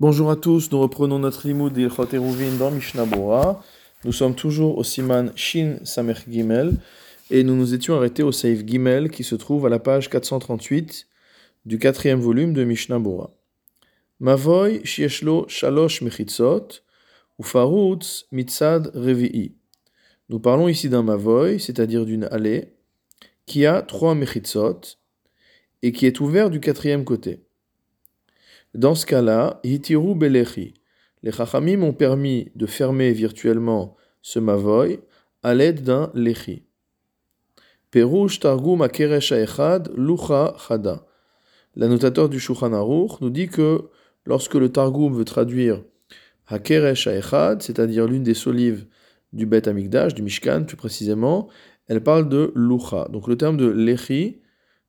Bonjour à tous, nous reprenons notre limoud d'Ilchot Eruvin dans Mishnah. Nous sommes toujours au Siman Shin Samer Gimel et nous nous étions arrêtés au Seif Gimel qui se trouve à la page 438 du quatrième volume de Mishnah Bora. Mavoy Shieshlo Shalosh Mechitzot Ufarutz Mitzad Revi'i. Nous parlons ici d'un Mavoy, c'est-à-dire d'une allée, qui a trois Mechitzot et qui est ouvert du quatrième côté. Dans ce cas-là, hitiru belechi. Les chachamim ont permis de fermer virtuellement ce mavoy à l'aide d'un lechi. Perush targum akeresh echad lucha chada. L'annotateur du Shulchan Aruch nous dit que lorsque le targum veut traduire hakeresh echad, c'est-à-dire l'une des solives du Bet Amikdash, du Mishkan plus précisément, elle parle de lucha. Donc le terme de lechi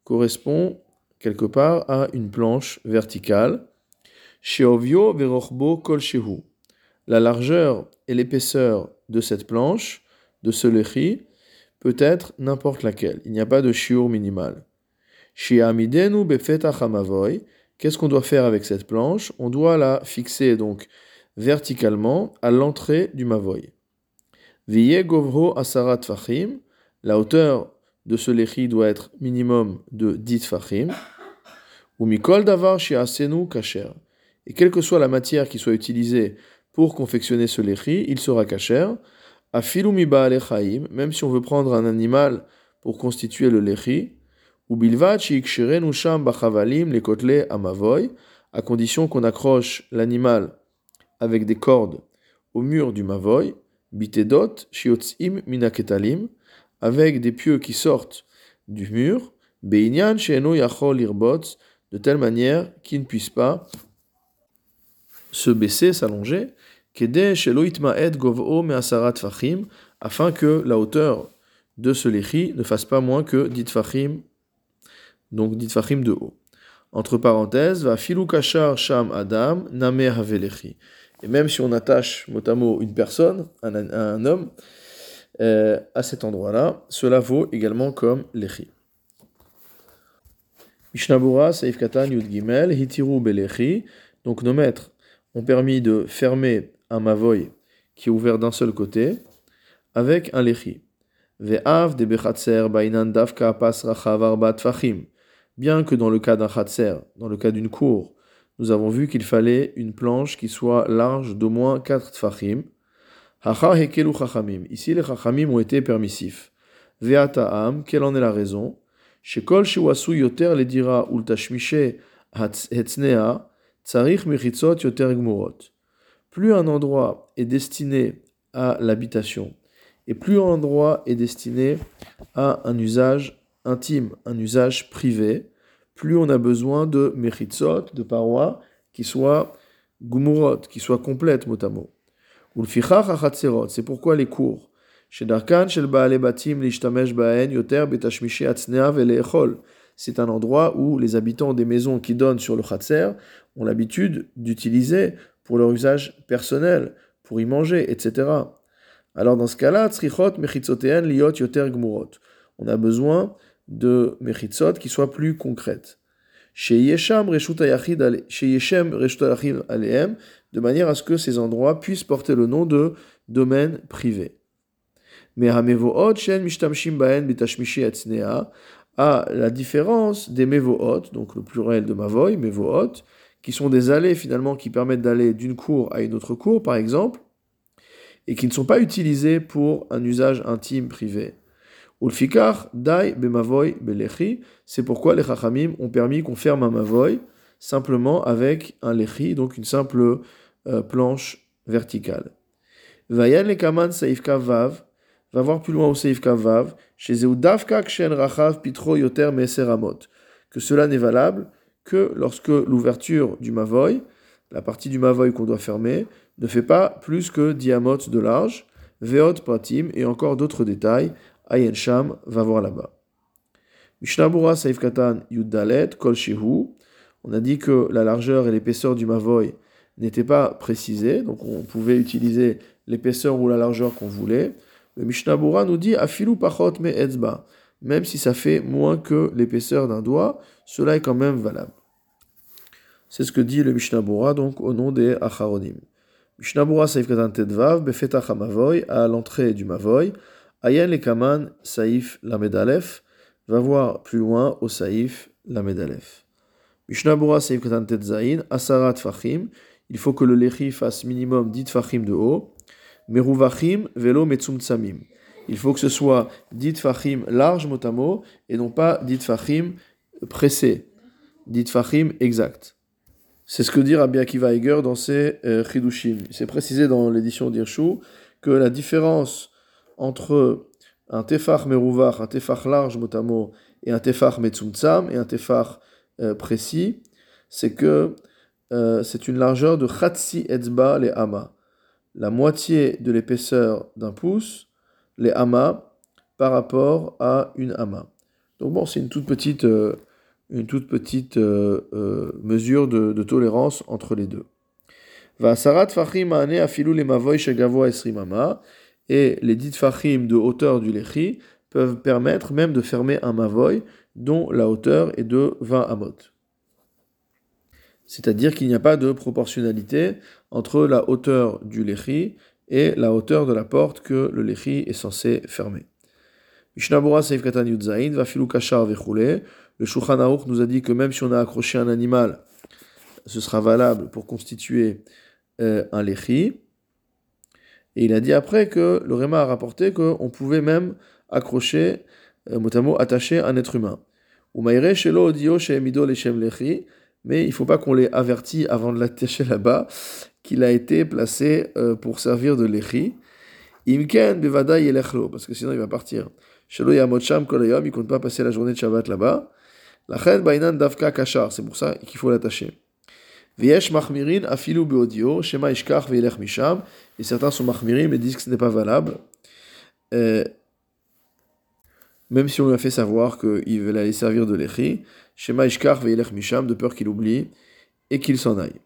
correspond quelque part à une planche verticale la largeur et l'épaisseur de cette planche, de ce lechi, peut être n'importe laquelle. Il n'y a pas de shiur minimal. Qu'est-ce qu'on doit faire avec cette planche? On doit la fixer donc verticalement à l'entrée du mavoy. govro asarat. La hauteur de ce lechi doit être minimum de 10 fachim. Ou mikol davar shiasenu kasher. Et quelle que soit la matière qui soit utilisée pour confectionner ce lechi, il sera kacher. A filumiba alechaim, même si on veut prendre un animal pour constituer le lechi, ou les à condition qu'on accroche l'animal avec des cordes au mur du mavoy, bitedot shiotzim minaketalim, avec des pieux qui sortent du mur, yachol de telle manière qu'il ne puisse pas se baisser, s'allonger, afin que la hauteur de ce lechi ne fasse pas moins que dit fachim, donc dit fachim de haut. Entre parenthèses, va filou kachar sham adam name havelechi. Et même si on attache mot une personne, un, homme, euh, à cet endroit-là, cela vaut également comme lechi. Mishnabura, Saif Katan, Hitiru Belechi. Donc nos maîtres ont permis de fermer un mavoy qui est ouvert d'un seul côté avec un lechi. Bien que dans le cas d'un chatser, dans le cas d'une cour, nous avons vu qu'il fallait une planche qui soit large d'au moins 4 tfachim. Hacha. Ici, les chachamim ont été permissifs. Ve'ata'am, quelle en est la raison? Shekol shiwasu yoter le dira ultashmishe hetznea plus un endroit est destiné à l'habitation, et plus un endroit est destiné à un usage intime, un usage privé, plus on a besoin de mechitzot, de parois, qui soient gumurot, qui soient complètes mot à mot. C'est pourquoi les cours. Batim, Yoter, c'est un endroit où les habitants des maisons qui donnent sur le Khatser ont l'habitude d'utiliser pour leur usage personnel, pour y manger, etc. Alors dans ce cas-là, liot yoter gmurot. On a besoin de mechitzot qui soient plus concrètes. Chez Yeshem aleem, de manière à ce que ces endroits puissent porter le nom de domaine privé. Mais shen mishtamshim baen bitashmishi atznea, à la différence des mevohot, donc le pluriel de mavoy, mevohot, qui sont des allées finalement qui permettent d'aller d'une cour à une autre cour, par exemple, et qui ne sont pas utilisées pour un usage intime privé. Ulfikar, dai bemavoy belechi, c'est pourquoi les chachamim ont permis qu'on ferme un mavoy simplement avec un lechi, donc une simple euh, planche verticale. Vayan le kaman saifka vav, va voir plus loin au Seif Kavav, chez Zeudavka Kshen Rachav Pitro Yoter Meseramot, que cela n'est valable que lorsque l'ouverture du Mavoy, la partie du Mavoy qu'on doit fermer, ne fait pas plus que diamot de large, Veot Pratim et encore d'autres détails, Ayen Sham va voir là-bas. Mishnabura Saif Katan Yuddalet Kol Shehu, on a dit que la largeur et l'épaisseur du Mavoy n'étaient pas précisées, donc on pouvait utiliser l'épaisseur ou la largeur qu'on voulait. Le Mishnah nous dit Afilu pachot me etzba. Même si ça fait moins que l'épaisseur d'un doigt, cela est quand même valable. C'est ce que dit le Mishnah Bura, donc au nom des Acharonim. Mishnah Bura Saif Katan Tedvav, Befetach HaMavoy, à l'entrée du Mavoy, Ayen le Kaman Saif Lamedalef, va voir plus loin au Saif Lamedalef. Mishnah Bura Saif Katan Asarat Fachim, il faut que le Lechi fasse minimum 10 Fachim de haut, Meruvachim Velo Metsum Tsamim. Il faut que ce soit 10 Fachim large motamo et non pas 10 Fachim pressé, 10 Fachim exact. C'est ce que dit Rabbi Akiva Eger dans ses euh, Chidushim. C'est précisé dans l'édition d'Irshu que la différence entre un tefach meruvach, un tefach large motamo, et un tefach metzumtsam, et un tefach euh, précis, c'est que euh, c'est une largeur de chatsi etzba les ama, la moitié de l'épaisseur d'un pouce, les ama, par rapport à une ama. Donc bon, c'est une toute petite une toute petite euh, euh, mesure de, de, tolérance entre les deux. Et les dites fachim de hauteur du lechi peuvent permettre même de fermer un mavoy dont la hauteur est de 20 amot. C'est-à-dire qu'il n'y a pas de proportionnalité entre la hauteur du lechi et la hauteur de la porte que le lechi est censé fermer. Le Shulchan nous a dit que même si on a accroché un animal, ce sera valable pour constituer euh, un lechi. Et il a dit après que le Réma a rapporté qu'on pouvait même accrocher, euh, mot attacher un être humain. Mais il ne faut pas qu'on l'ait averti avant de l'attacher là-bas qu'il a été placé euh, pour servir de lechi. Imken bevada parce que sinon il va partir. Shelo yamotcham kolayom, il compte pas passer la journée de Shabbat là-bas. La bainan davka kachar, c'est pour ça qu'il faut l'attacher. Viesh machmirin afilu beodio, shema ishkach veilech misham, et certains sont machmirin mais disent que ce n'est pas valable. Euh, même si on lui a fait savoir qu'il veut aller servir de l'échi, shema ishkach veilech misham, de peur qu'il oublie et qu'il s'en aille.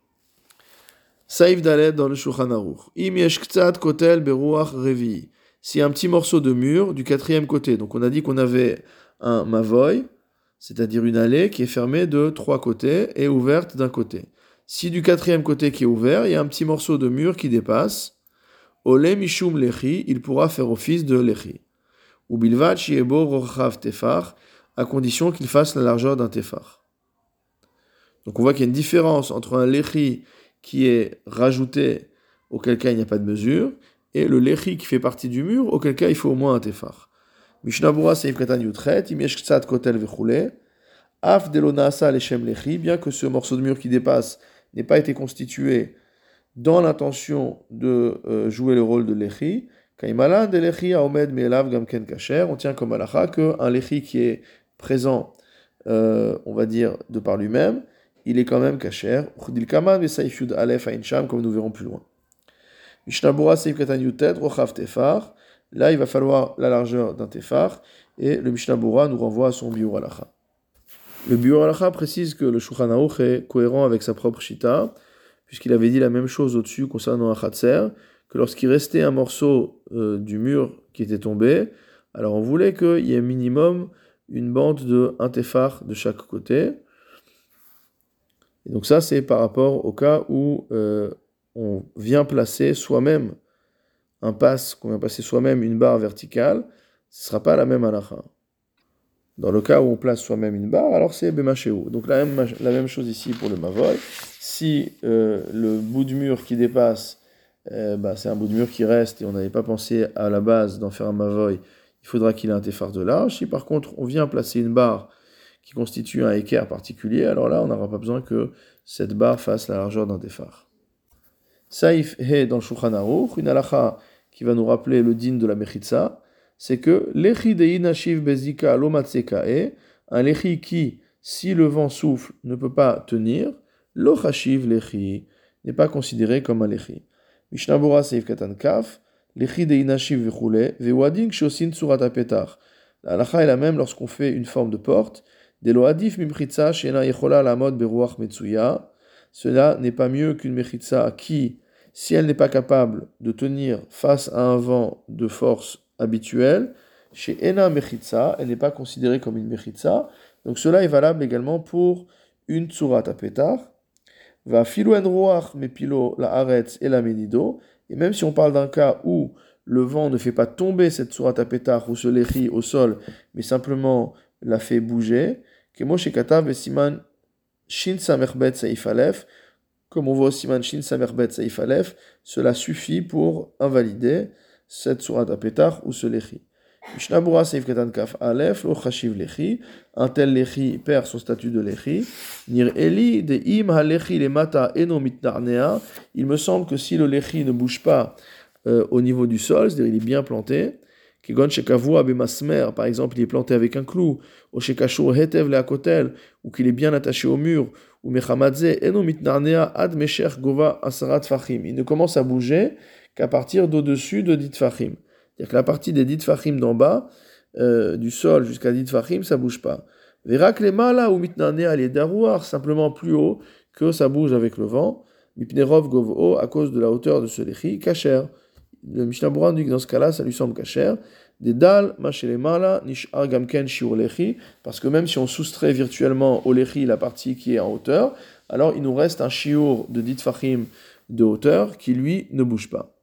Saïf Dalet dans le Shulchan Aruch. Im yesh ktsat kotel beruach revi. Si un petit morceau de mur du quatrième côté, donc on a dit qu'on avait un mavoy, c'est-à-dire une allée qui est fermée de trois côtés et ouverte d'un côté. Si du quatrième côté qui est ouvert, il y a un petit morceau de mur qui dépasse, Ole Mishum Lechi, il pourra faire office de Lechi. Ou Bilvat Shiebo Rochav Tefar, à condition qu'il fasse la largeur d'un Tefar. Donc on voit qu'il y a une différence entre un Lechi qui est rajouté, auquel cas il n'y a pas de mesure, et le Lechi qui fait partie du mur, auquel cas il faut au moins un Tefar. Mishnabura Seif Katan Yutret, Im Ksat Kotel Vechule, Af Leshem Lechi, bien que ce morceau de mur qui dépasse n'ait pas été constitué dans l'intention de euh, jouer le rôle de Lechi, On tient comme alacha qu'un Lechi qui est présent, euh, on va dire, de par lui-même, il est quand même Kacher. Yud Alef comme nous verrons plus loin. Mishnabura Là, il va falloir la largeur d'un tefar, et le Mishnah Bura nous renvoie à son biur alacha. Le biur alacha précise que le Shulchan est cohérent avec sa propre shita, puisqu'il avait dit la même chose au-dessus concernant un chatser, que lorsqu'il restait un morceau euh, du mur qui était tombé, alors on voulait qu'il y ait minimum une bande de un de chaque côté. Et donc ça, c'est par rapport au cas où euh, on vient placer soi-même un passe qu'on vient passer soi-même une barre verticale, ce ne sera pas la même halakha. Dans le cas où on place soi-même une barre, alors c'est Bemachéou. Donc la même, la même chose ici pour le Mavol. Si euh, le bout de mur qui dépasse, euh, bah, c'est un bout de mur qui reste et on n'avait pas pensé à la base d'en faire un Mavoy, il faudra qu'il ait un téphare de large. Si par contre on vient placer une barre qui constitue un équerre particulier, alors là on n'aura pas besoin que cette barre fasse la largeur d'un téphare. Saif He dans le Shulchan une halakha qui va nous rappeler le din de la Mechitza, c'est que Bezika Lomatsekae, un lechi qui, si le vent souffle, ne peut pas tenir, Lochashiv lechi, n'est pas considéré comme un lechi. Mishnabura Seif Katan Kaf, lechi de Inashiv Vechule, Vewading Shosin Surat Petar. La halakha est la même lorsqu'on fait une forme de porte. De loadif mimchitza shena yechola la mode beruach metsuya. Cela n'est pas mieux qu'une mechitza qui, si elle n'est pas capable de tenir face à un vent de force habituelle, chez Ena Mechitza, elle n'est pas considérée comme une Mechitza. Donc cela est valable également pour une Tsurat à va filoen roach mais la aretz et la menido. Et même si on parle d'un cas où le vent ne fait pas tomber cette surat pétard ou ce lechi au sol, mais simplement la fait bouger, que Moshe Katav Siman Shin Samerbet Saif comme on voit au Siman Shin Samerbet Saif cela suffit pour invalider cette surat pétard ou ce lechi. Mishnabura Seif Katan Kaf Aleph, lo Chashiv Lechi, un tel Lechi perd son statut de Lechi. Nir Eli, de Im HaLechi le Mata Eno Mitnarnea, il me semble que si le Lechi ne bouge pas euh, au niveau du sol, c'est-à-dire il est bien planté, Kegon Shekavua Bemasmer, par exemple, il est planté avec un clou, ou Shekashur Hetev Leakotel, ou qu'il est bien attaché au mur, ou Mechamadze Eno Mitnarnea Ad Mesher Gova Asarat Fachim. Il ne commence à bouger qu'à partir d'au-dessus de Dit Fachim. C'est-à-dire que la partie des dit fachim d'en bas, euh, du sol jusqu'à dit ça bouge pas. Verak les mala ou mitnane les darouar, simplement plus haut que ça bouge avec le vent. Mipnerov govo à cause de la hauteur de ce lechi, kacher. Le Mishnah dit que dans ce cas-là, ça lui semble kacher. Des dalles, les mala, nish argamken shiur lechi, parce que même si on soustrait virtuellement au lechi la partie qui est en hauteur, alors il nous reste un shiur de dit fachim de hauteur qui lui ne bouge pas.